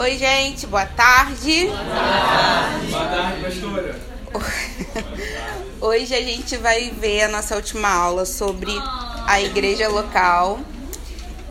Oi, gente, boa tarde. Boa tarde, boa tarde pastora. Hoje a gente vai ver a nossa última aula sobre a igreja local.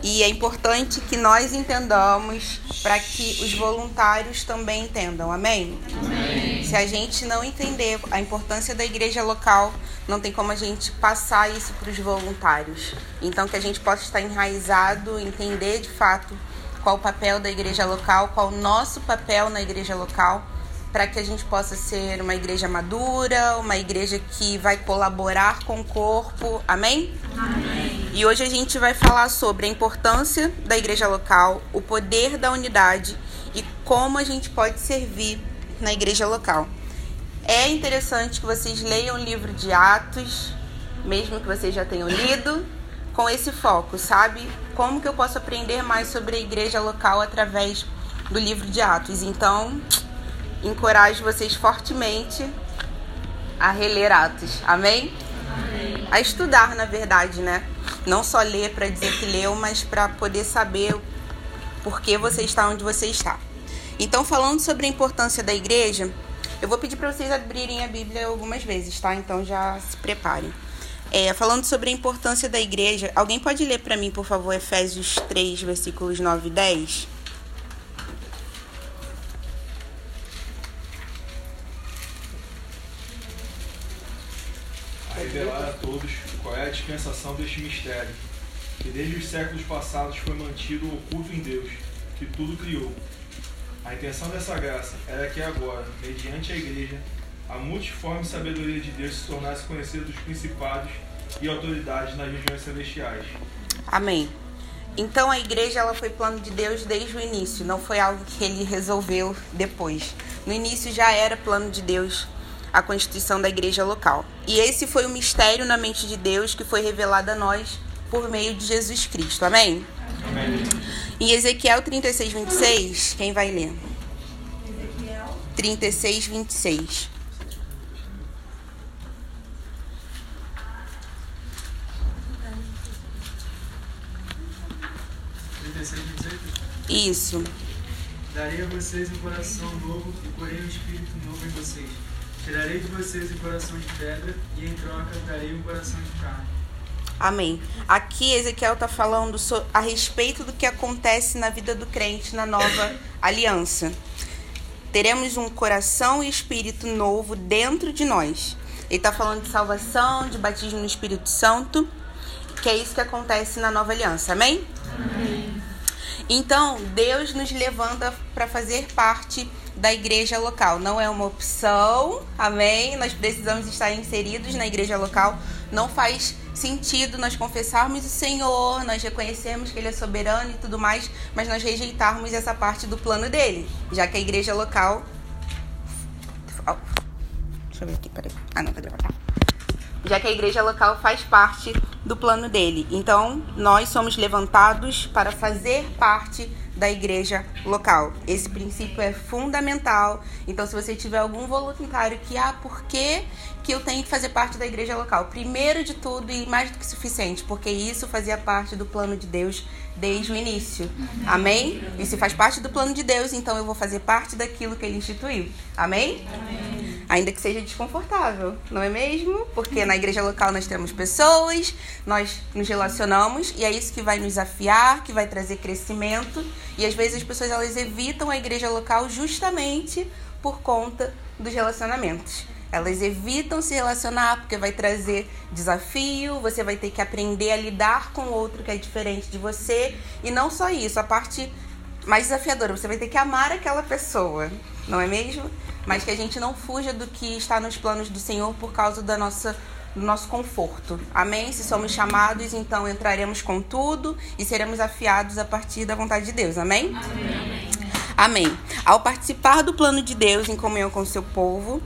E é importante que nós entendamos para que os voluntários também entendam. Amém? Amém? Se a gente não entender a importância da igreja local, não tem como a gente passar isso para os voluntários. Então, que a gente possa estar enraizado, entender de fato qual o papel da igreja local, qual o nosso papel na igreja local, para que a gente possa ser uma igreja madura, uma igreja que vai colaborar com o corpo. Amém? Amém. E hoje a gente vai falar sobre a importância da igreja local, o poder da unidade e como a gente pode servir na igreja local. É interessante que vocês leiam o livro de Atos, mesmo que vocês já tenham lido, com esse foco, sabe? Como que eu posso aprender mais sobre a igreja local através do livro de Atos? Então, encorajo vocês fortemente a reler Atos. Amém? Amém. A estudar, na verdade, né? Não só ler para dizer que leu, mas para poder saber por que você está onde você está. Então, falando sobre a importância da igreja, eu vou pedir para vocês abrirem a Bíblia algumas vezes, tá? Então já se preparem. É, falando sobre a importância da igreja, alguém pode ler para mim, por favor, Efésios 3, versículos 9 e 10? A revelar a todos qual é a dispensação deste mistério, que desde os séculos passados foi mantido oculto em Deus, que tudo criou. A intenção dessa graça era que agora, mediante a igreja, a multiforme sabedoria de Deus se tornasse conhecida dos principados e autoridades nas regiões celestiais. Amém. Então a igreja ela foi plano de Deus desde o início, não foi algo que ele resolveu depois. No início já era plano de Deus a constituição da igreja local. E esse foi o mistério na mente de Deus que foi revelado a nós por meio de Jesus Cristo. Amém? Amém. Em Ezequiel 36, 26, quem vai ler? Ezequiel 36, 26. Isso. Darei a vocês um coração novo e porei um espírito novo em vocês. Tirarei de vocês um coração de pedra e em troca darei um coração de carne. Amém. Aqui Ezequiel está falando a respeito do que acontece na vida do crente na nova aliança. Teremos um coração e espírito novo dentro de nós. Ele está falando de salvação, de batismo no Espírito Santo, que é isso que acontece na nova aliança. Amém? Então, Deus nos levanta para fazer parte da igreja local. Não é uma opção, amém? Nós precisamos estar inseridos na igreja local. Não faz sentido nós confessarmos o Senhor, nós reconhecermos que Ele é soberano e tudo mais, mas nós rejeitarmos essa parte do plano dele, já que a igreja local. Deixa eu ver aqui, peraí. Ah, não, tá gravando. Já que a igreja local faz parte do plano dele. Então, nós somos levantados para fazer parte da igreja local. Esse princípio é fundamental. Então, se você tiver algum voluntário que, ah, por que, que eu tenho que fazer parte da igreja local? Primeiro de tudo e mais do que suficiente, porque isso fazia parte do plano de Deus desde o início. Amém? E se faz parte do plano de Deus, então eu vou fazer parte daquilo que ele instituiu. Amém? Ainda que seja desconfortável, não é mesmo? Porque na igreja local nós temos pessoas, nós nos relacionamos e é isso que vai nos afiar, que vai trazer crescimento. E às vezes as pessoas elas evitam a igreja local justamente por conta dos relacionamentos. Elas evitam se relacionar porque vai trazer desafio, você vai ter que aprender a lidar com o outro que é diferente de você. E não só isso, a parte mais desafiadora, você vai ter que amar aquela pessoa, não é mesmo? Mas que a gente não fuja do que está nos planos do Senhor por causa da nossa do nosso conforto. Amém? Se somos chamados, então entraremos com tudo e seremos afiados a partir da vontade de Deus. Amém? Amém. Amém. Ao participar do plano de Deus em comunhão com o seu povo,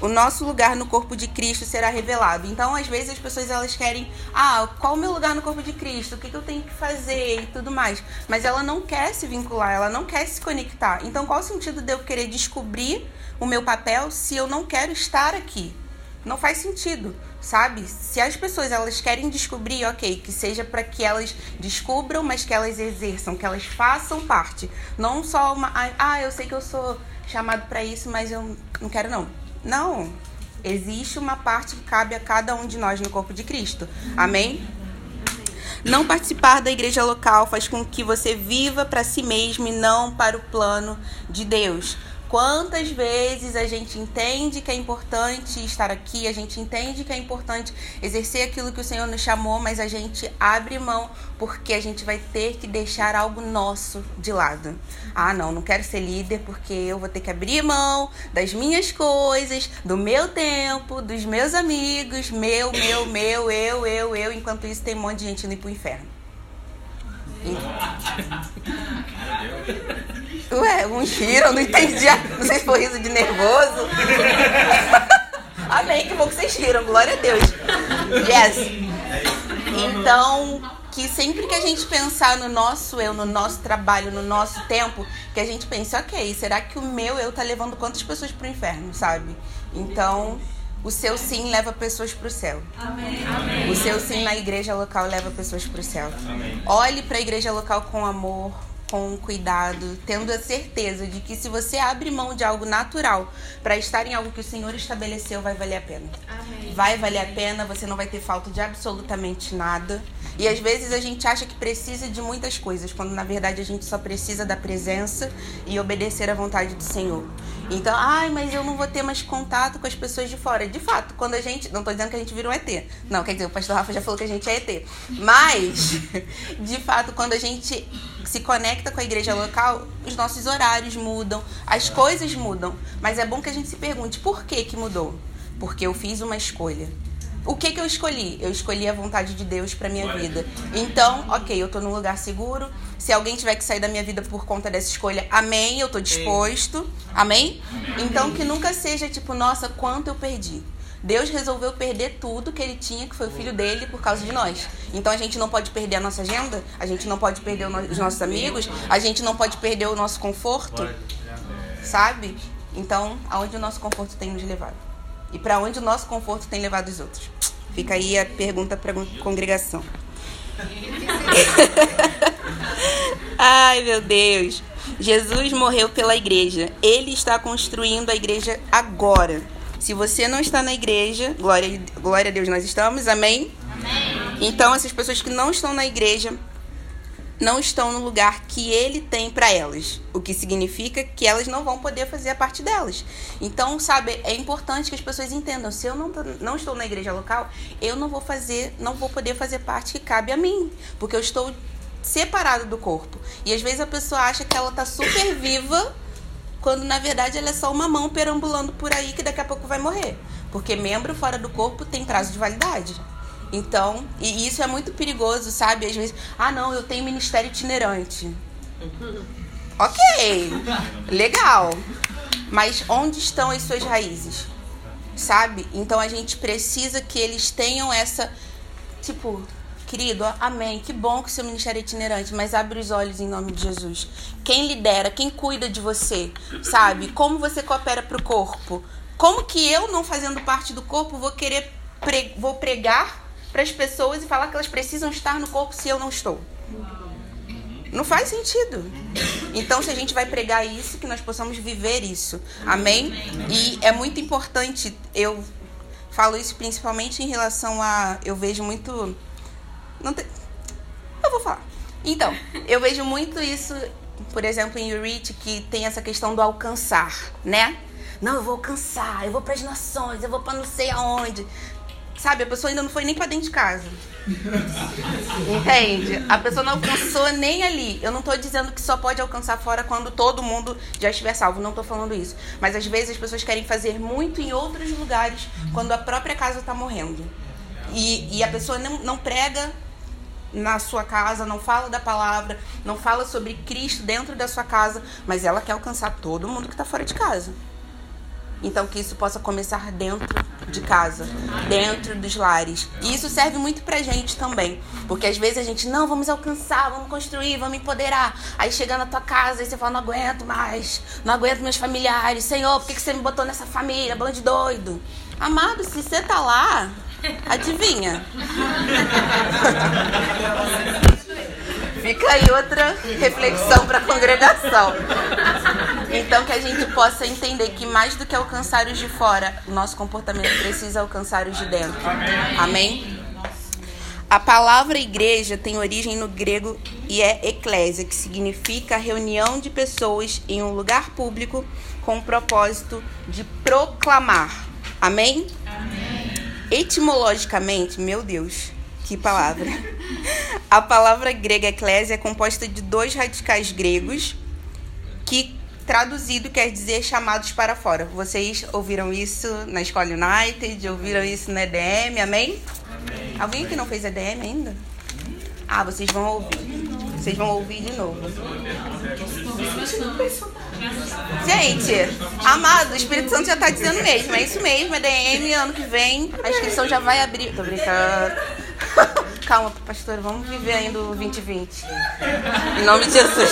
o nosso lugar no corpo de Cristo será revelado. Então, às vezes as pessoas elas querem, ah, qual o meu lugar no corpo de Cristo? O que, que eu tenho que fazer e tudo mais. Mas ela não quer se vincular, ela não quer se conectar. Então, qual o sentido de eu querer descobrir o meu papel se eu não quero estar aqui? Não faz sentido, sabe? Se as pessoas elas querem descobrir, ok, que seja para que elas descubram, mas que elas exerçam, que elas façam parte. Não só uma, ah, eu sei que eu sou chamado para isso, mas eu não quero não. Não. Existe uma parte que cabe a cada um de nós no corpo de Cristo. Amém? Não participar da igreja local faz com que você viva para si mesmo e não para o plano de Deus. Quantas vezes a gente entende que é importante estar aqui, a gente entende que é importante exercer aquilo que o Senhor nos chamou, mas a gente abre mão porque a gente vai ter que deixar algo nosso de lado. Ah, não, não quero ser líder porque eu vou ter que abrir mão das minhas coisas, do meu tempo, dos meus amigos, meu, meu, meu, eu, eu, eu. Enquanto isso, tem um monte de gente indo pro inferno. Ué, um giro, eu não entendi. Não sei se foi riso de nervoso. Amém, que bom que vocês riram, glória a Deus. Yes. Então, que sempre que a gente pensar no nosso eu, no nosso trabalho, no nosso tempo, que a gente pense, ok, será que o meu eu tá levando quantas pessoas pro inferno, sabe? Então, o seu sim leva pessoas pro céu. Amém. O seu sim na igreja local leva pessoas pro céu. Amém. Olhe para a igreja local com amor, com cuidado, tendo a certeza de que se você abre mão de algo natural para estar em algo que o Senhor estabeleceu, vai valer a pena. Amém. Vai valer a pena, você não vai ter falta de absolutamente nada. E às vezes a gente acha que precisa de muitas coisas, quando na verdade a gente só precisa da presença e obedecer à vontade do Senhor. Então, ai, mas eu não vou ter mais contato com as pessoas de fora. De fato, quando a gente. Não tô dizendo que a gente vira um ET. Não, quer dizer, o pastor Rafa já falou que a gente é ET. Mas, de fato, quando a gente se conecta com a igreja local, os nossos horários mudam, as coisas mudam. Mas é bom que a gente se pergunte por que, que mudou? Porque eu fiz uma escolha. O que, que eu escolhi? Eu escolhi a vontade de Deus para minha vida. Então, ok, eu tô num lugar seguro. Se alguém tiver que sair da minha vida por conta dessa escolha, amém, eu tô disposto. Amém? Então que nunca seja tipo, nossa, quanto eu perdi. Deus resolveu perder tudo que ele tinha, que foi o filho dele, por causa de nós. Então a gente não pode perder a nossa agenda, a gente não pode perder os nossos amigos, a gente não pode perder o nosso conforto, sabe? Então, aonde o nosso conforto tem nos levado? E para onde o nosso conforto tem levado os outros? Fica aí a pergunta para a congregação. Ai, meu Deus. Jesus morreu pela igreja. Ele está construindo a igreja agora. Se você não está na igreja, glória, glória a Deus, nós estamos, amém? Então, essas pessoas que não estão na igreja não estão no lugar que ele tem para elas, o que significa que elas não vão poder fazer a parte delas. Então, sabe, é importante que as pessoas entendam, se eu não, não estou na igreja local, eu não vou fazer, não vou poder fazer parte que cabe a mim, porque eu estou separado do corpo. E às vezes a pessoa acha que ela tá super viva, quando na verdade ela é só uma mão perambulando por aí que daqui a pouco vai morrer. Porque membro fora do corpo tem prazo de validade. Então, e isso é muito perigoso, sabe? Às vezes, ah, não, eu tenho ministério itinerante. Ok, legal. Mas onde estão as suas raízes? Sabe? Então a gente precisa que eles tenham essa. Tipo, querido, amém. Que bom que o seu ministério é itinerante, mas abre os olhos em nome de Jesus. Quem lidera, quem cuida de você, sabe? Como você coopera pro corpo? Como que eu, não fazendo parte do corpo, vou querer pre- vou pregar para as pessoas e falar que elas precisam estar no corpo se eu não estou? Não faz sentido. Então, se a gente vai pregar isso, que nós possamos viver isso. Amém? E é muito importante, eu falo isso principalmente em relação a. Eu vejo muito. Não tem, eu vou falar. Então, eu vejo muito isso, por exemplo, em Urich, que tem essa questão do alcançar, né? Não, eu vou alcançar, eu vou para as nações, eu vou para não sei aonde. Sabe, a pessoa ainda não foi nem para dentro de casa. Entende? A pessoa não alcançou nem ali. Eu não tô dizendo que só pode alcançar fora quando todo mundo já estiver salvo. Não tô falando isso. Mas às vezes as pessoas querem fazer muito em outros lugares quando a própria casa tá morrendo. E, e a pessoa não, não prega na sua casa, não fala da palavra, não fala sobre Cristo dentro da sua casa, mas ela quer alcançar todo mundo que está fora de casa. Então que isso possa começar dentro de casa, dentro dos lares. E isso serve muito pra gente também. Porque às vezes a gente, não, vamos alcançar, vamos construir, vamos empoderar. Aí chega na tua casa e você fala, não aguento mais, não aguento meus familiares. Senhor, por que que você me botou nessa família, bando de doido? Amado, se você tá lá, adivinha. Fica aí outra reflexão para a congregação. Então que a gente possa entender que mais do que alcançar os de fora, o nosso comportamento precisa alcançar os de dentro. Amém? A palavra igreja tem origem no grego e é eclésia, que significa reunião de pessoas em um lugar público com o propósito de proclamar. Amém? Etimologicamente, meu Deus, que palavra. A palavra grega eclésia é composta de dois radicais gregos que traduzido quer dizer chamados para fora. Vocês ouviram isso na Escola United, ouviram isso na EDM, amém? amém. Alguém que não fez EDM ainda? Ah, vocês vão ouvir. Vocês vão ouvir de novo. Gente, amado, o Espírito Santo já está dizendo mesmo. É isso mesmo, EDM, ano que vem a inscrição já vai abrir. Tô brincando. Calma, pastor, vamos viver ainda o 2020. Em nome de Jesus.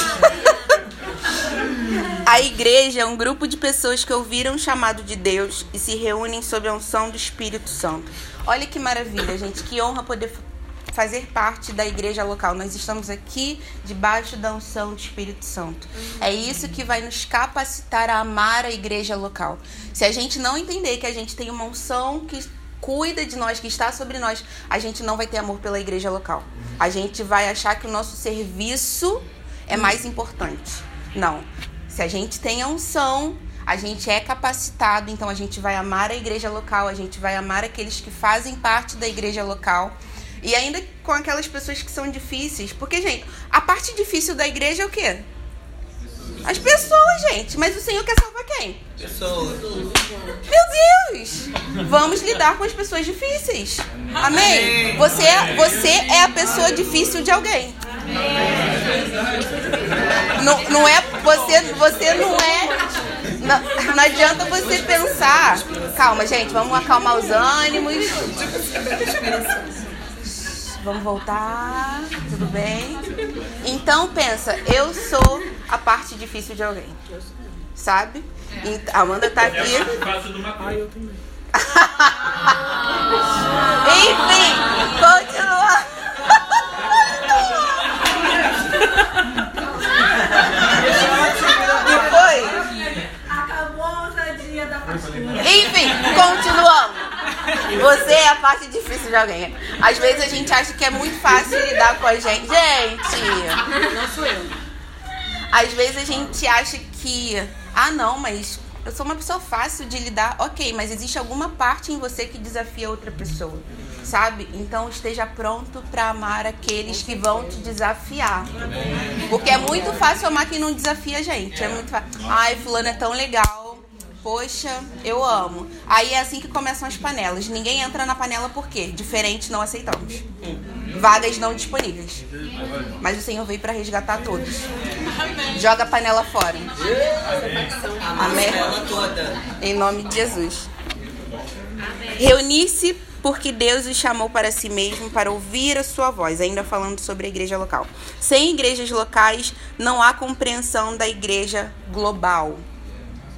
A igreja é um grupo de pessoas que ouviram o chamado de Deus e se reúnem sob a unção do Espírito Santo. Olha que maravilha, gente. Que honra poder fazer parte da igreja local. Nós estamos aqui debaixo da unção do Espírito Santo. É isso que vai nos capacitar a amar a igreja local. Se a gente não entender que a gente tem uma unção que cuida de nós, que está sobre nós, a gente não vai ter amor pela igreja local. A gente vai achar que o nosso serviço é mais importante. Não. Se a gente tem a unção, a gente é capacitado, então a gente vai amar a igreja local, a gente vai amar aqueles que fazem parte da igreja local. E ainda com aquelas pessoas que são difíceis. Porque, gente, a parte difícil da igreja é o quê? As pessoas, gente. Mas o Senhor quer salvar quem? Pessoas. Meu Deus! Vamos lidar com as pessoas difíceis. Amém? Você, você é a pessoa difícil de alguém. Não, não é. Você, você não é. Não, não adianta você pensar. Calma, gente, vamos acalmar os ânimos. Vamos voltar. Tudo bem? Então pensa, eu sou a parte difícil de alguém. Sabe? A Amanda tá aqui. Enfim, continua. E foi? Acabou a ousadia da. Enfim, continuamos. Você é a parte difícil de alguém. Às vezes a gente acha que é muito fácil lidar com a gente. Gente! Não sou eu. Às vezes a gente acha que, ah, não, mas eu sou uma pessoa fácil de lidar. Ok, mas existe alguma parte em você que desafia outra pessoa, sabe? Então esteja pronto para amar aqueles que vão te desafiar. Porque é muito fácil amar quem não desafia a gente. É muito fácil. Ai, fulano é tão legal. Poxa, eu amo. Aí é assim que começam as panelas. Ninguém entra na panela por quê? Diferente não aceitamos. Vagas não disponíveis. Mas o Senhor veio para resgatar todos. Joga a panela fora. Amém. Em nome de Jesus. Reunir-se porque Deus os chamou para si mesmo para ouvir a sua voz, ainda falando sobre a igreja local. Sem igrejas locais, não há compreensão da igreja global.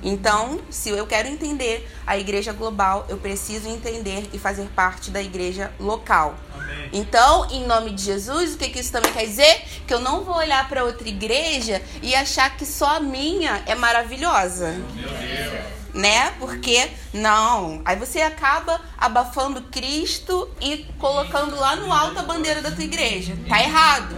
Então, se eu quero entender a igreja global, eu preciso entender e fazer parte da igreja local. Amém. Então, em nome de Jesus, o que, que isso também quer dizer? Que eu não vou olhar para outra igreja e achar que só a minha é maravilhosa. Né? Porque não. Aí você acaba abafando Cristo e colocando lá no alto a bandeira da tua igreja. Tá errado.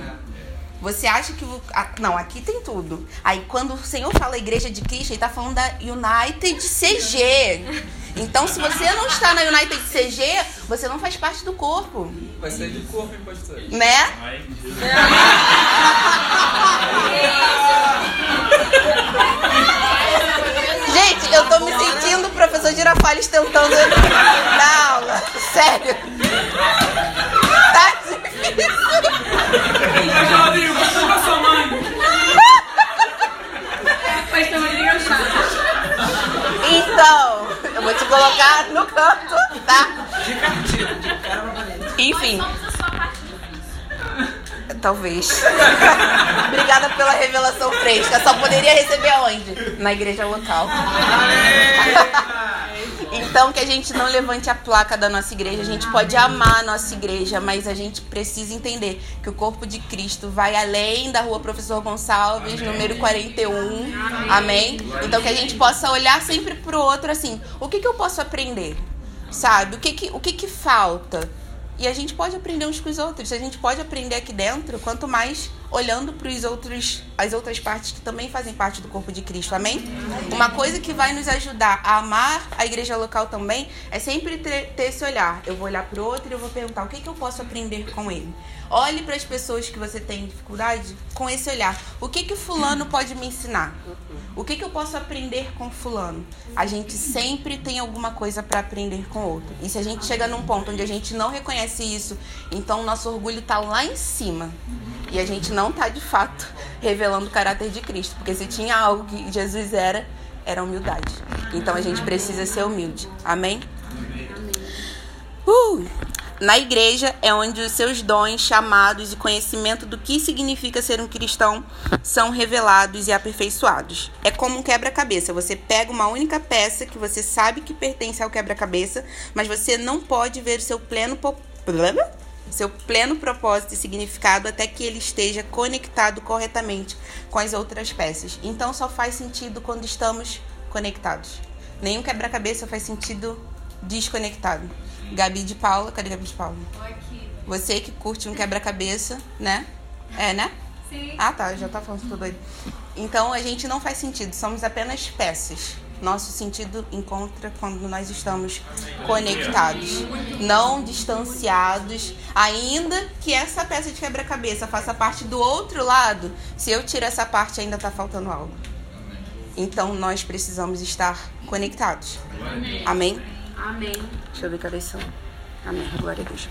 Você acha que. o- Não, aqui tem tudo. Aí quando o Senhor fala igreja de Cristo, ele tá falando da United CG. Então, se você não está na United CG, você não faz parte do corpo. Vai sair do corpo, hein, pastor? Né? Gente, eu tô me sentindo o professor Girafales tentando dar aula. Sério. Tá difícil. Vai sua mãe. Então, eu vou te colocar no canto, tá? Enfim talvez. Obrigada pela revelação fresca. Só poderia receber aonde? Na igreja local. Então que a gente não levante a placa da nossa igreja. A gente pode amar a nossa igreja, mas a gente precisa entender que o corpo de Cristo vai além da rua Professor Gonçalves, número 41. Amém? Então que a gente possa olhar sempre pro outro assim, o que, que eu posso aprender? Sabe? O que que, o que, que falta? E a gente pode aprender uns com os outros. A gente pode aprender aqui dentro, quanto mais olhando para os outros, as outras partes que também fazem parte do corpo de Cristo. Amém? Uma coisa que vai nos ajudar a amar a igreja local também é sempre ter, esse olhar. Eu vou olhar para o outro e eu vou perguntar o que, que eu posso aprender com ele. Olhe para as pessoas que você tem dificuldade com esse olhar. O que que fulano pode me ensinar? O que que eu posso aprender com fulano? A gente sempre tem alguma coisa para aprender com outro. E se a gente chega num ponto onde a gente não reconhece isso, então o nosso orgulho tá lá em cima. E a gente não tá de fato revelando o caráter de Cristo, porque se tinha algo que Jesus era, era humildade. Então a gente precisa ser humilde. Amém? Uh! Na igreja é onde os seus dons, chamados e conhecimento do que significa ser um cristão são revelados e aperfeiçoados. É como um quebra-cabeça. Você pega uma única peça que você sabe que pertence ao quebra-cabeça, mas você não pode ver o seu pleno po- seu pleno propósito e significado até que ele esteja conectado corretamente com as outras peças. Então só faz sentido quando estamos conectados. Nenhum quebra-cabeça faz sentido desconectado. Gabi de Paula, cadê Gabi de Paula? Você que curte um quebra-cabeça, né? É, né? Sim. Ah, tá, já tá falando tudo aí. Então a gente não faz sentido, somos apenas peças. Nosso sentido encontra quando nós estamos conectados, não distanciados. Ainda que essa peça de quebra-cabeça faça parte do outro lado, se eu tirar essa parte, ainda tá faltando algo. Então nós precisamos estar conectados. Amém? Amém. Deixa eu ver cadê são. Amém. Glória a Deus.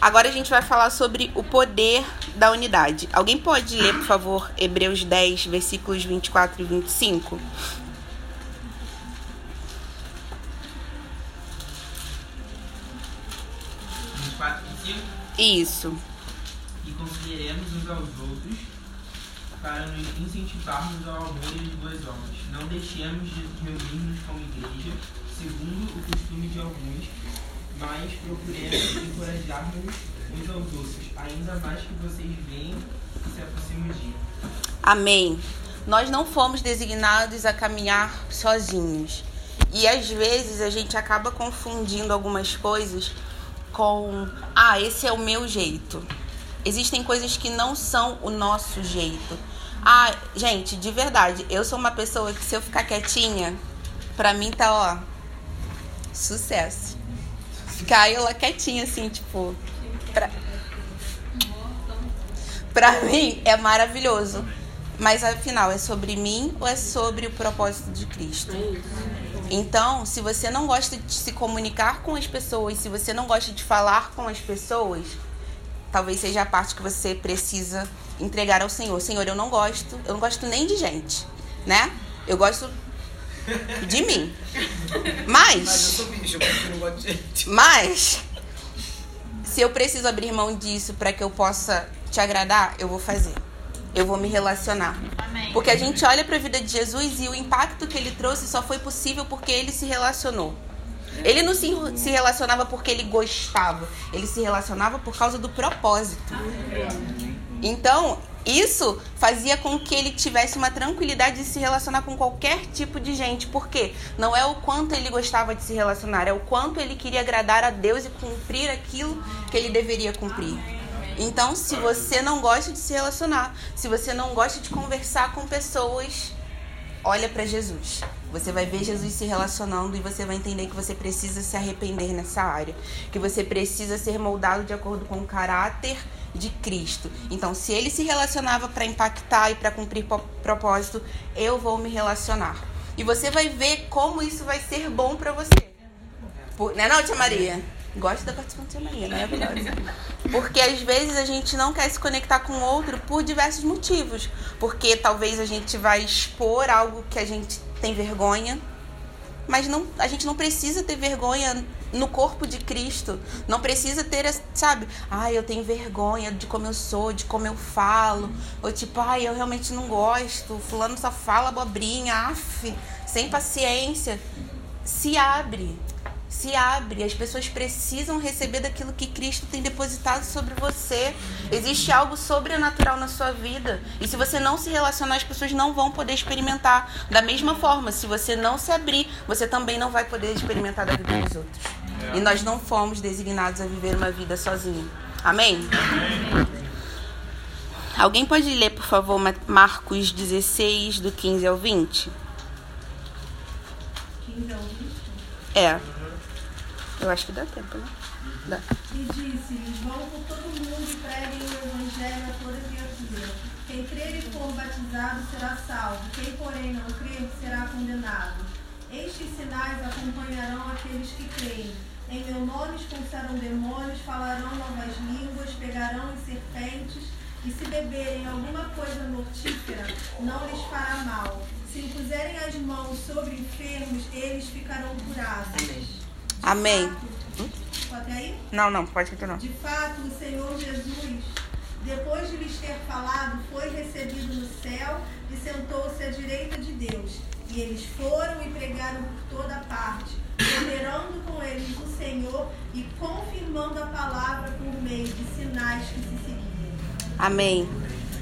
Agora a gente vai falar sobre o poder da unidade. Alguém pode ler, por favor, Hebreus 10, versículos 24 e 25? Isso. e consideremos uns aos outros para nos incentivarmos ao amor e às boas obras. Não deixemos de reunir-nos como igreja, segundo o costume de alguns, mas procuremos encorajar-nos uns aos outros, ainda mais que vocês veem que se aproxima o dia. Amém. Nós não fomos designados a caminhar sozinhos. E às vezes a gente acaba confundindo algumas coisas com, ah, esse é o meu jeito. Existem coisas que não são o nosso jeito. Ah, gente, de verdade, eu sou uma pessoa que se eu ficar quietinha, pra mim tá, ó, sucesso. Ficar eu lá quietinha assim, tipo, pra, pra mim é maravilhoso. Mas afinal, é sobre mim ou é sobre o propósito de Cristo? Então, se você não gosta de se comunicar com as pessoas, se você não gosta de falar com as pessoas, talvez seja a parte que você precisa entregar ao Senhor. Senhor, eu não gosto, eu não gosto nem de gente, né? Eu gosto de mim. Mas eu Mas, sou bicho, eu não gosto de gente. mas, se eu preciso abrir mão disso para que eu possa te agradar, eu vou fazer. Eu vou me relacionar. Amém. Porque a gente olha para a vida de Jesus e o impacto que ele trouxe só foi possível porque ele se relacionou. Ele não se, se relacionava porque ele gostava, ele se relacionava por causa do propósito. Então, isso fazia com que ele tivesse uma tranquilidade de se relacionar com qualquer tipo de gente. Por quê? Não é o quanto ele gostava de se relacionar, é o quanto ele queria agradar a Deus e cumprir aquilo que ele deveria cumprir. Então, se você não gosta de se relacionar, se você não gosta de conversar com pessoas, olha para Jesus. Você vai ver Jesus se relacionando e você vai entender que você precisa se arrepender nessa área, que você precisa ser moldado de acordo com o caráter de Cristo. Então, se ele se relacionava para impactar e para cumprir propósito, eu vou me relacionar. E você vai ver como isso vai ser bom para você. Por, né não, tia Maria? Gosto da participação Maria, maravilhosa. Porque às vezes a gente não quer se conectar com o outro por diversos motivos. Porque talvez a gente vai expor algo que a gente tem vergonha. mas não, a gente não precisa ter vergonha no corpo de Cristo. Não precisa ter, sabe? Ai, eu tenho vergonha de como eu sou, de como eu falo. Ou tipo, ai, eu realmente não gosto. Fulano só fala abobrinha, af, sem paciência. Se abre se abre, as pessoas precisam receber daquilo que Cristo tem depositado sobre você. Existe algo sobrenatural na sua vida. E se você não se relacionar, as pessoas não vão poder experimentar. Da mesma forma, se você não se abrir, você também não vai poder experimentar da vida dos outros. E nós não fomos designados a viver uma vida sozinho. Amém? Amém. Alguém pode ler, por favor, Marcos 16, do 15 ao 20? 15 ao 20? É. Eu acho que dá tempo, né? Dá. E disse-lhes: Vão por todo mundo e preguem o evangelho a toda criatura. Quem crer e for batizado será salvo, quem, porém, não crer será condenado. Estes sinais acompanharão aqueles que creem. Em meu nome expulsarão demônios, falarão novas línguas, pegarão em serpentes, e se beberem alguma coisa mortífera, não lhes fará mal. Se impuserem as mãos sobre enfermos, eles ficarão curados. Amém. Amém. Não, não, pode continuar. De fato, o Senhor Jesus, depois de lhes ter falado, foi recebido no céu e sentou-se à direita de Deus. E eles foram e pregaram por toda parte, tolerando com eles o Senhor e confirmando a palavra por meio de sinais que se seguiam. Amém.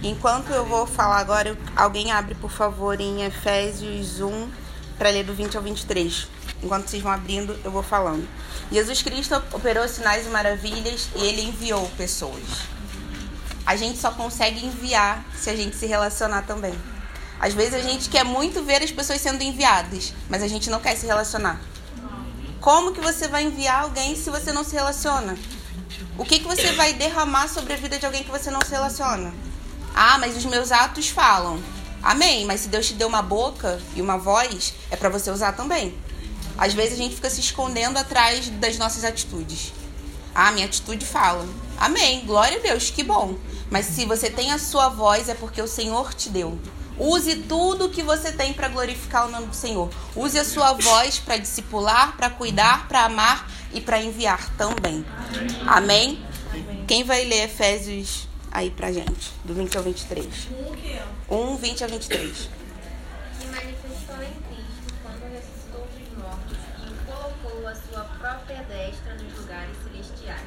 Enquanto eu vou falar agora, alguém abre, por favor, em Efésios 1, para ler do 20 ao 23. Enquanto vocês vão abrindo, eu vou falando. Jesus Cristo operou sinais e maravilhas e ele enviou pessoas. A gente só consegue enviar se a gente se relacionar também. Às vezes a gente quer muito ver as pessoas sendo enviadas, mas a gente não quer se relacionar. Como que você vai enviar alguém se você não se relaciona? O que, que você vai derramar sobre a vida de alguém que você não se relaciona? Ah, mas os meus atos falam. Amém, mas se Deus te deu uma boca e uma voz, é para você usar também. Às vezes a gente fica se escondendo atrás das nossas atitudes. Ah, minha atitude fala. Amém. Glória a Deus, que bom. Mas se você tem a sua voz, é porque o Senhor te deu. Use tudo que você tem para glorificar o nome do Senhor. Use a sua voz para discipular, para cuidar, para amar e para enviar também. Amém? Amém? Quem vai ler Efésios aí pra gente? Do 20 ao 23. 1, 20 a 23. Própria destra nos lugares celestiais,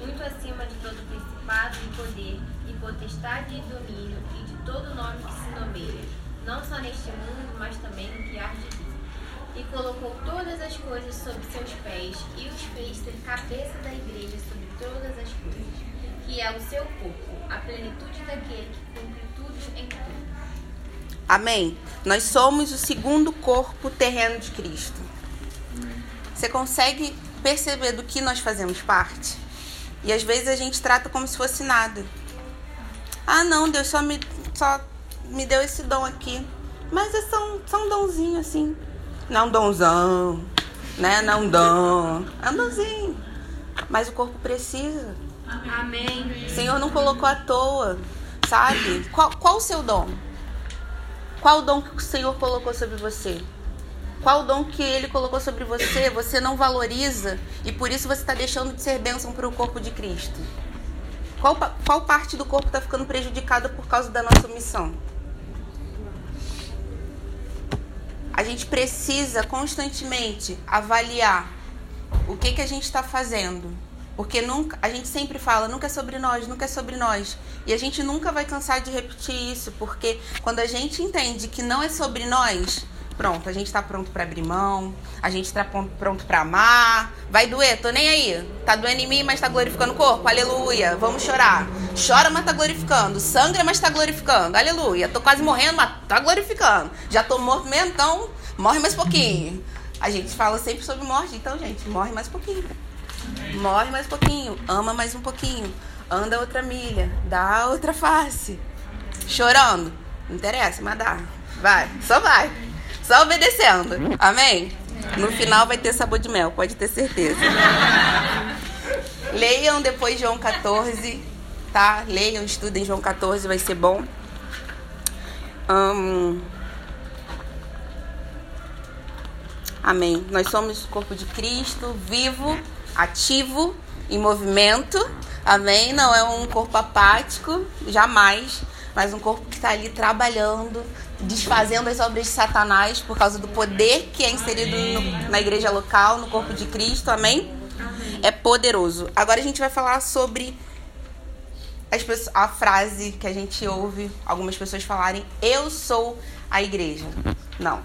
muito acima de todo principado e poder, e potestade e domínio, e de todo nome que se nomeia, não só neste mundo, mas também no que há de vir. E colocou todas as coisas sob seus pés, e os fez ser cabeça da igreja sobre todas as coisas, que é o seu corpo, a plenitude daquele que cumpre tudo em tudo. Amém. Nós somos o segundo corpo terreno de Cristo. Você consegue perceber do que nós fazemos parte? E às vezes a gente trata como se fosse nada. Ah, não, Deus só me, só me deu esse dom aqui. Mas é só um, só um donzinho assim. Não donzão, né? Não dom. É um donzinho. Mas o corpo precisa. Amém. O Senhor não colocou à toa, sabe? Qual, qual o seu dom? Qual o dom que o Senhor colocou sobre você? Qual dom que ele colocou sobre você, você não valoriza e por isso você está deixando de ser bênção para o corpo de Cristo? Qual, qual parte do corpo está ficando prejudicada por causa da nossa missão? A gente precisa constantemente avaliar o que, que a gente está fazendo. Porque nunca, a gente sempre fala, nunca é sobre nós, nunca é sobre nós. E a gente nunca vai cansar de repetir isso, porque quando a gente entende que não é sobre nós, Pronto, a gente tá pronto para abrir mão, a gente tá pronto para amar. Vai doer, tô nem aí. Tá doendo em mim, mas tá glorificando o corpo. Aleluia. Vamos chorar. Chora, mas tá glorificando. Sangra, mas tá glorificando. Aleluia. Tô quase morrendo, mas tá glorificando. Já tô morto mesmo, então morre mais pouquinho. A gente fala sempre sobre morte, então, gente, morre mais pouquinho. Morre mais pouquinho, ama mais um pouquinho, anda outra milha, dá outra face. Chorando, não interessa, mas dá. Vai, só vai. Só obedecendo. Amém? No final vai ter sabor de mel, pode ter certeza. Leiam depois João 14, tá? Leiam, estudem João 14, vai ser bom. Amém. Nós somos o corpo de Cristo, vivo, ativo, em movimento. Amém. Não é um corpo apático, jamais, mas um corpo que está ali trabalhando, desfazendo as obras de Satanás por causa do poder que é inserido no, na igreja local, no corpo de Cristo. Amém? É poderoso. Agora a gente vai falar sobre as pessoas, a frase que a gente ouve algumas pessoas falarem: Eu sou a igreja. Não.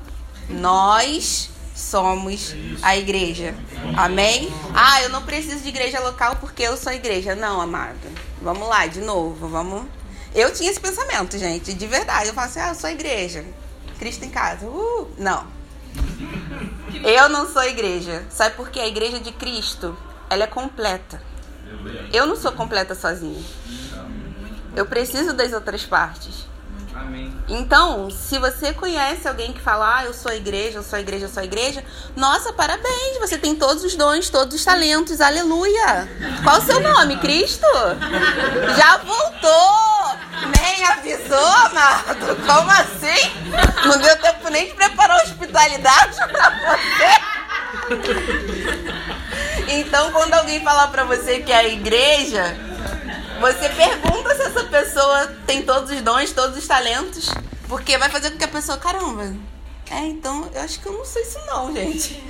Nós somos a igreja. Amém? Ah, eu não preciso de igreja local porque eu sou a igreja. Não, amada. Vamos lá, de novo. Vamos. Eu tinha esse pensamento, gente, de verdade. Eu falo assim: ah, eu sou a igreja. Cristo em casa. Uh, não. Eu não sou a igreja. Sabe por quê? A igreja de Cristo, ela é completa. Eu não sou completa sozinha. Eu preciso das outras partes. Então, se você conhece alguém que fala, ah, eu sou a igreja, eu sou a igreja, eu sou a igreja, nossa, parabéns, você tem todos os dons, todos os talentos, aleluia. Qual o seu nome, Cristo? Já voltou! Avisou, amado? Como assim? Não deu tempo nem de preparar hospitalidade pra você? Então, quando alguém falar pra você que é a igreja, você pergunta se essa pessoa tem todos os dons, todos os talentos. Porque vai fazer com que a pessoa, caramba, é, então eu acho que eu não sei isso não, gente.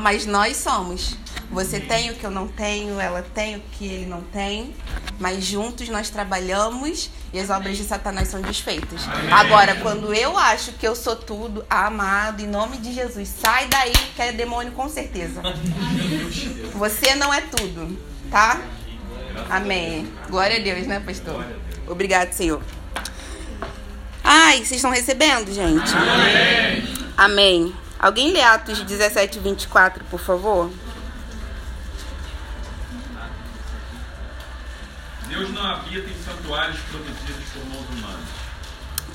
Mas nós somos. Você tem o que eu não tenho, ela tem o que ele não tem, mas juntos nós trabalhamos e as obras de Satanás são desfeitas. Agora, quando eu acho que eu sou tudo, amado, em nome de Jesus, sai daí que é demônio com certeza. Você não é tudo, tá? Amém. Glória a Deus, né, pastor? Obrigado, Senhor. Ai, vocês estão recebendo, gente? Amém. Amém. Alguém lê Atos 17, 24, por favor? Deus não habita em santuários produzidos por mãos humanas.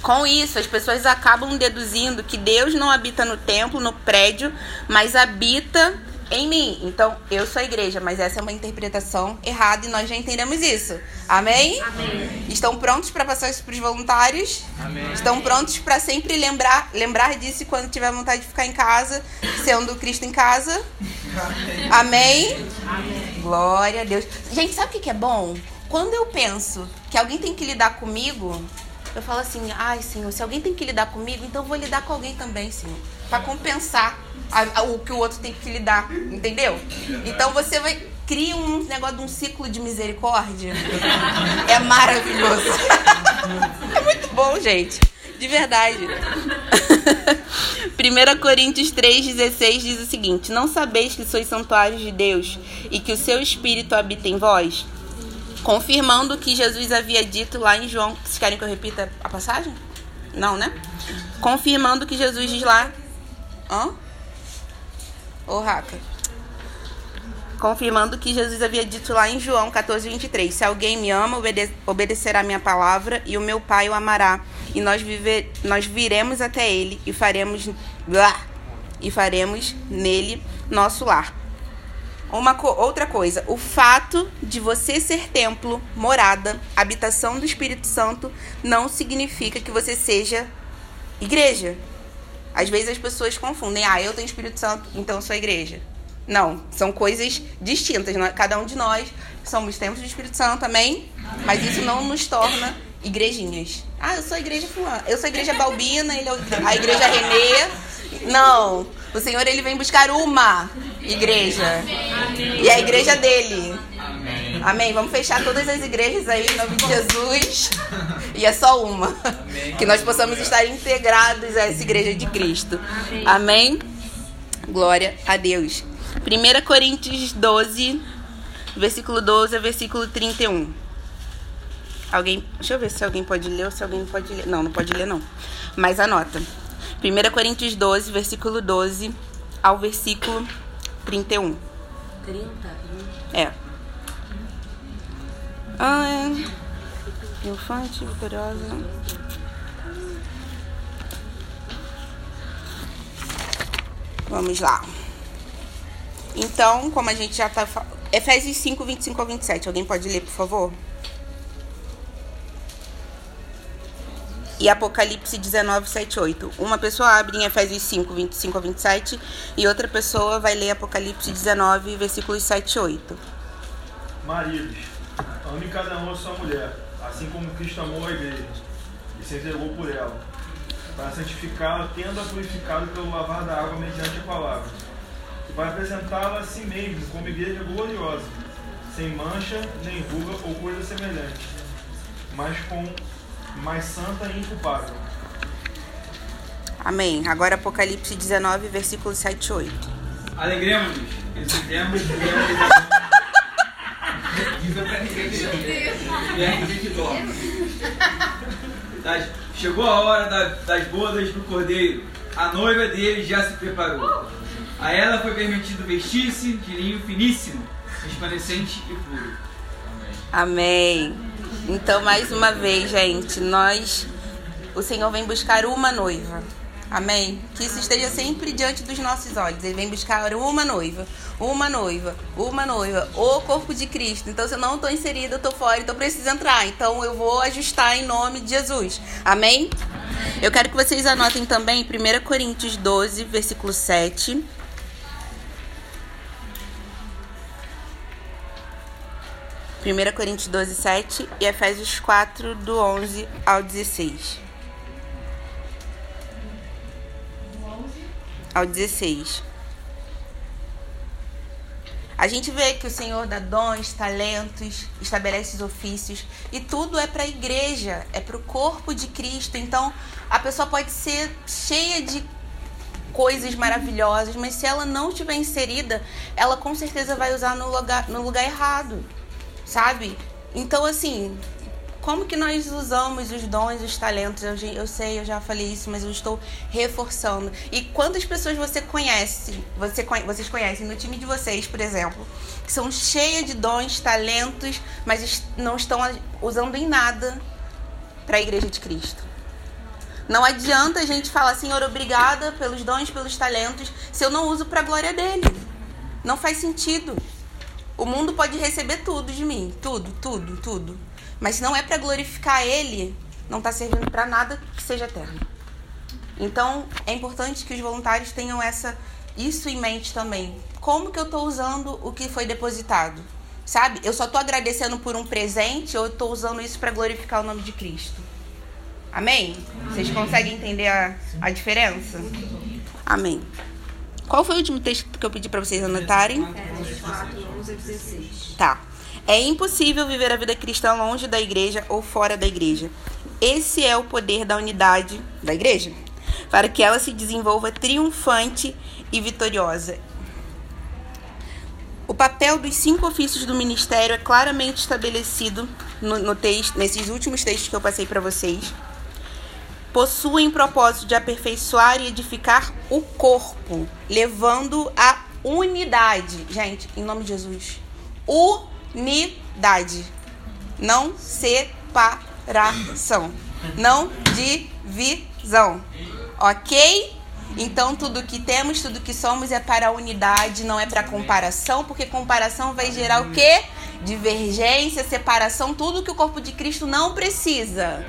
Com isso, as pessoas acabam deduzindo que Deus não habita no templo, no prédio, mas habita em mim. Então, eu sou a igreja, mas essa é uma interpretação errada e nós já entendemos isso. Amém? Amém. Estão prontos para passar isso para os voluntários? Amém. Estão prontos para sempre lembrar, lembrar disso quando tiver vontade de ficar em casa, sendo Cristo em casa? Amém? Glória a Deus. Gente, sabe o que é bom? Quando eu penso que alguém tem que lidar comigo, eu falo assim: ai, Senhor, se alguém tem que lidar comigo, então vou lidar com alguém também, Senhor. Para compensar a- a- o que o outro tem que lidar, entendeu? Então você vai. Cria um negócio de um ciclo de misericórdia. É maravilhoso. É muito bom, gente. De verdade. 1 Coríntios 3,16 diz o seguinte: Não sabeis que sois santuários de Deus e que o seu Espírito habita em vós? Confirmando o que Jesus havia dito lá em João. Vocês querem que eu repita a passagem? Não, né? Confirmando o que Jesus diz lá. Hã? Ô, Raca. Confirmando o que Jesus havia dito lá em João 14, 23. Se alguém me ama, obede obedecerá a minha palavra, e o meu Pai o amará. E nós, viver, nós viremos até ele e faremos, Blá! e faremos nele nosso lar. Uma co- outra coisa, o fato de você ser templo, morada, habitação do Espírito Santo, não significa que você seja igreja. Às vezes as pessoas confundem, ah, eu tenho Espírito Santo, então sou igreja. Não, são coisas distintas. Nós- Cada um de nós somos templos do Espírito Santo, amém? Mas isso não nos torna igrejinhas. Ah, eu sou a igreja fulana. Eu sou a igreja Balbina, ele é a igreja Renê. Não, o Senhor ele vem buscar uma igreja. E é a igreja dele. Amém. Vamos fechar todas as igrejas aí em nome de Jesus. E é só uma. Que nós possamos estar integrados a essa igreja de Cristo. Amém. Glória a Deus. 1 Coríntios 12, versículo 12 a versículo 31. Alguém, deixa eu ver se alguém pode ler ou se alguém pode ler. Não, não pode ler não. Mas anota. 1 Coríntios 12, versículo 12 ao versículo 31. 30. É. Ah, é. Infante, vitoriosa. Vamos lá. Então, como a gente já tá. Efésios 5, 25 ao 27. Alguém pode ler, por favor? E Apocalipse 19, 7, 8. Uma pessoa abre em Efésios 5, 25 a 27 e outra pessoa vai ler Apocalipse 19, versículos 7 e 8. Maridos, ame cada um a sua mulher, assim como Cristo amou a igreja e se entregou por ela, para santificá-la, tendo-a purificado pelo lavar da água mediante a palavra, e para apresentá-la a si mesmo como igreja gloriosa, sem mancha, nem ruga ou coisa semelhante, mas com mais santa e inculpável. Amém. Agora Apocalipse 19, versículos 7 e 8. Alegremos-nos, exultemos e Das- Chegou a hora da- das bodas do cordeiro. A noiva dele já se preparou. A ela foi permitido vestir-se de linho finíssimo, resplandecente e puro. Amém. Então, mais uma vez, gente, nós, o Senhor vem buscar uma noiva. Amém. Que isso esteja sempre diante dos nossos olhos. Ele vem buscar uma noiva, uma noiva, uma noiva, o corpo de Cristo. Então, se eu não estou inserida, eu estou fora, então preciso entrar. Então, eu vou ajustar em nome de Jesus. Amém? Eu quero que vocês anotem também 1 Coríntios 12, versículo 7. Primeira Coríntios 12, 7 e Efésios 4, do 11 ao 16. Ao 16. A gente vê que o Senhor dá dons, talentos, estabelece os ofícios e tudo é para a igreja, é para o corpo de Cristo. Então a pessoa pode ser cheia de coisas maravilhosas, mas se ela não estiver inserida, ela com certeza vai usar no lugar, no lugar errado, sabe? Então assim, como que nós usamos os dons, os talentos? Eu, eu sei, eu já falei isso, mas eu estou reforçando. E quantas pessoas você conhece, você, vocês conhecem no time de vocês, por exemplo, que são cheias de dons, talentos, mas não estão usando em nada para a igreja de Cristo? Não adianta a gente falar, Senhor, obrigada pelos dons, pelos talentos, se eu não uso para a glória dele. Não faz sentido. O mundo pode receber tudo de mim, tudo, tudo, tudo. Mas se não é para glorificar ele, não está servindo para nada que seja eterno. Então, é importante que os voluntários tenham essa isso em mente também. Como que eu estou usando o que foi depositado? Sabe? Eu só estou agradecendo por um presente ou eu estou usando isso para glorificar o nome de Cristo? Amém? Vocês conseguem entender a, a diferença? Amém. Qual foi o último texto que eu pedi para vocês anotarem? Tá. É impossível viver a vida cristã longe da igreja ou fora da igreja. Esse é o poder da unidade da igreja, para que ela se desenvolva triunfante e vitoriosa. O papel dos cinco ofícios do ministério é claramente estabelecido no, no texto, nesses últimos textos que eu passei para vocês. Possuem propósito de aperfeiçoar e edificar o corpo, levando a unidade. Gente, em nome de Jesus. Unidade. Não separação. Não divisão. Ok? Então, tudo que temos, tudo que somos é para a unidade, não é para comparação, porque comparação vai gerar o quê? Divergência, separação, tudo que o corpo de Cristo não precisa.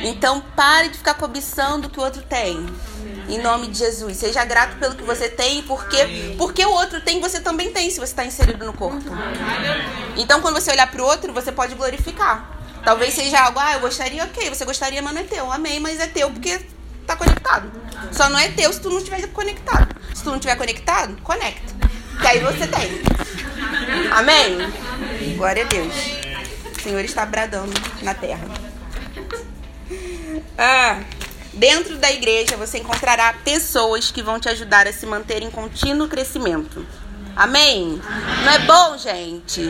Então, pare de ficar cobiçando o que o outro tem. Em nome de Jesus. Seja grato pelo que você tem, porque porque o outro tem, você também tem, se você está inserido no corpo. Então, quando você olhar para o outro, você pode glorificar. Talvez seja algo, ah, eu gostaria, ok, você gostaria, mas não é teu. Amém, mas é teu porque tá conectado. Só não é teu se tu não estiver conectado. Se tu não estiver conectado, conecta. Que aí você tem. Amém? Glória a Deus. O Senhor está bradando na terra. Ah, dentro da igreja você encontrará pessoas que vão te ajudar a se manter em contínuo crescimento. Amém? Não é bom, gente?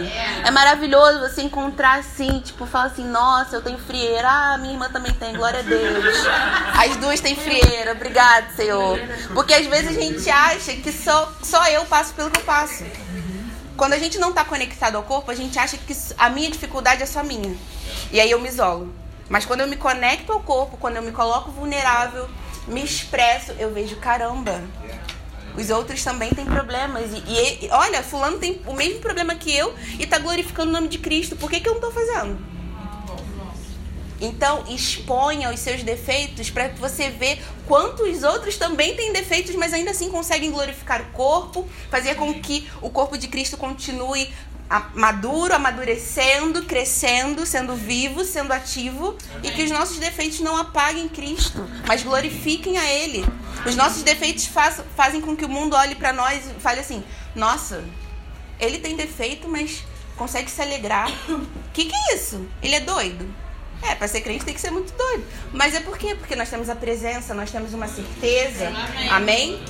É maravilhoso você encontrar assim, tipo, falar assim, nossa, eu tenho frieira. Ah, minha irmã também tem, glória a Deus. As duas têm frieira, obrigado, Senhor. Porque às vezes a gente acha que só, só eu passo pelo que eu passo. Quando a gente não está conectado ao corpo, a gente acha que a minha dificuldade é só minha. E aí eu me isolo. Mas quando eu me conecto ao corpo, quando eu me coloco vulnerável, me expresso, eu vejo, caramba, os outros também têm problemas. E, e, olha, fulano tem o mesmo problema que eu e tá glorificando o nome de Cristo. Por que, que eu não tô fazendo? Então, exponha os seus defeitos para que você ver quantos outros também têm defeitos, mas ainda assim conseguem glorificar o corpo, fazer com que o corpo de Cristo continue maduro, amadurecendo, crescendo, sendo vivo, sendo ativo Amém. e que os nossos defeitos não apaguem Cristo, mas glorifiquem a Ele. Os nossos defeitos faz, fazem com que o mundo olhe para nós e fale assim: nossa, ele tem defeito, mas consegue se alegrar. Que que é isso? Ele é doido? É, para ser crente tem que ser muito doido. Mas é por quê? Porque nós temos a presença, nós temos uma certeza. Amém? Amém?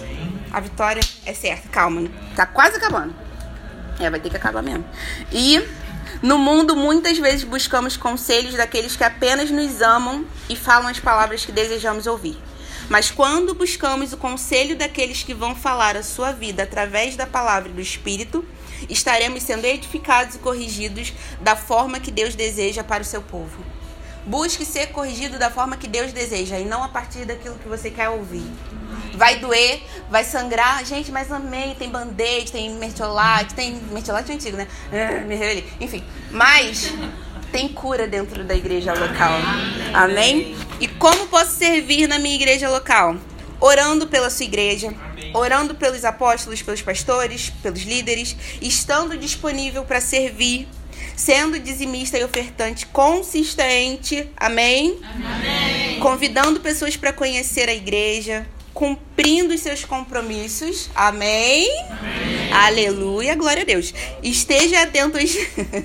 A vitória é certa. Calma, tá quase acabando. É, vai ter que acabar mesmo. E no mundo, muitas vezes buscamos conselhos daqueles que apenas nos amam e falam as palavras que desejamos ouvir. Mas quando buscamos o conselho daqueles que vão falar a sua vida através da palavra do Espírito, estaremos sendo edificados e corrigidos da forma que Deus deseja para o seu povo. Busque ser corrigido da forma que Deus deseja e não a partir daquilo que você quer ouvir. Vai doer, vai sangrar. Gente, mas amei. Tem band-aid, tem mertiolate, tem. Mertiolate antigo, né? Enfim. Mas tem cura dentro da igreja local. Amém? E como posso servir na minha igreja local? Orando pela sua igreja, orando pelos apóstolos, pelos pastores, pelos líderes, estando disponível para servir sendo dizimista e ofertante consistente, amém? amém. Convidando pessoas para conhecer a igreja, cumprindo os seus compromissos, amém? amém. Aleluia, glória a Deus. Esteja atento, às...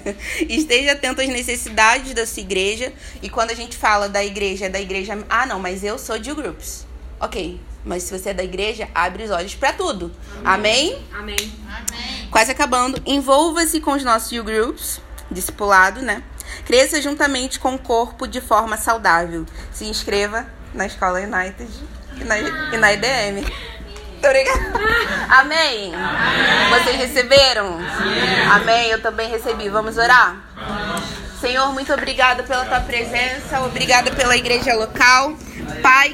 esteja atento às necessidades da sua igreja. E quando a gente fala da igreja, é da igreja, ah, não, mas eu sou de groups. Ok, mas se você é da igreja, abre os olhos para tudo. Amém? Amém. Amém. Quase acabando. Envolva-se com os nossos you groups discipulado, né? Cresça juntamente com o corpo de forma saudável. Se inscreva na Escola United e na, IDM. Obrigada. Amém. Vocês receberam? Amém. Eu também recebi. Vamos orar? Senhor, muito obrigada pela tua presença. Obrigada pela igreja local. Pai.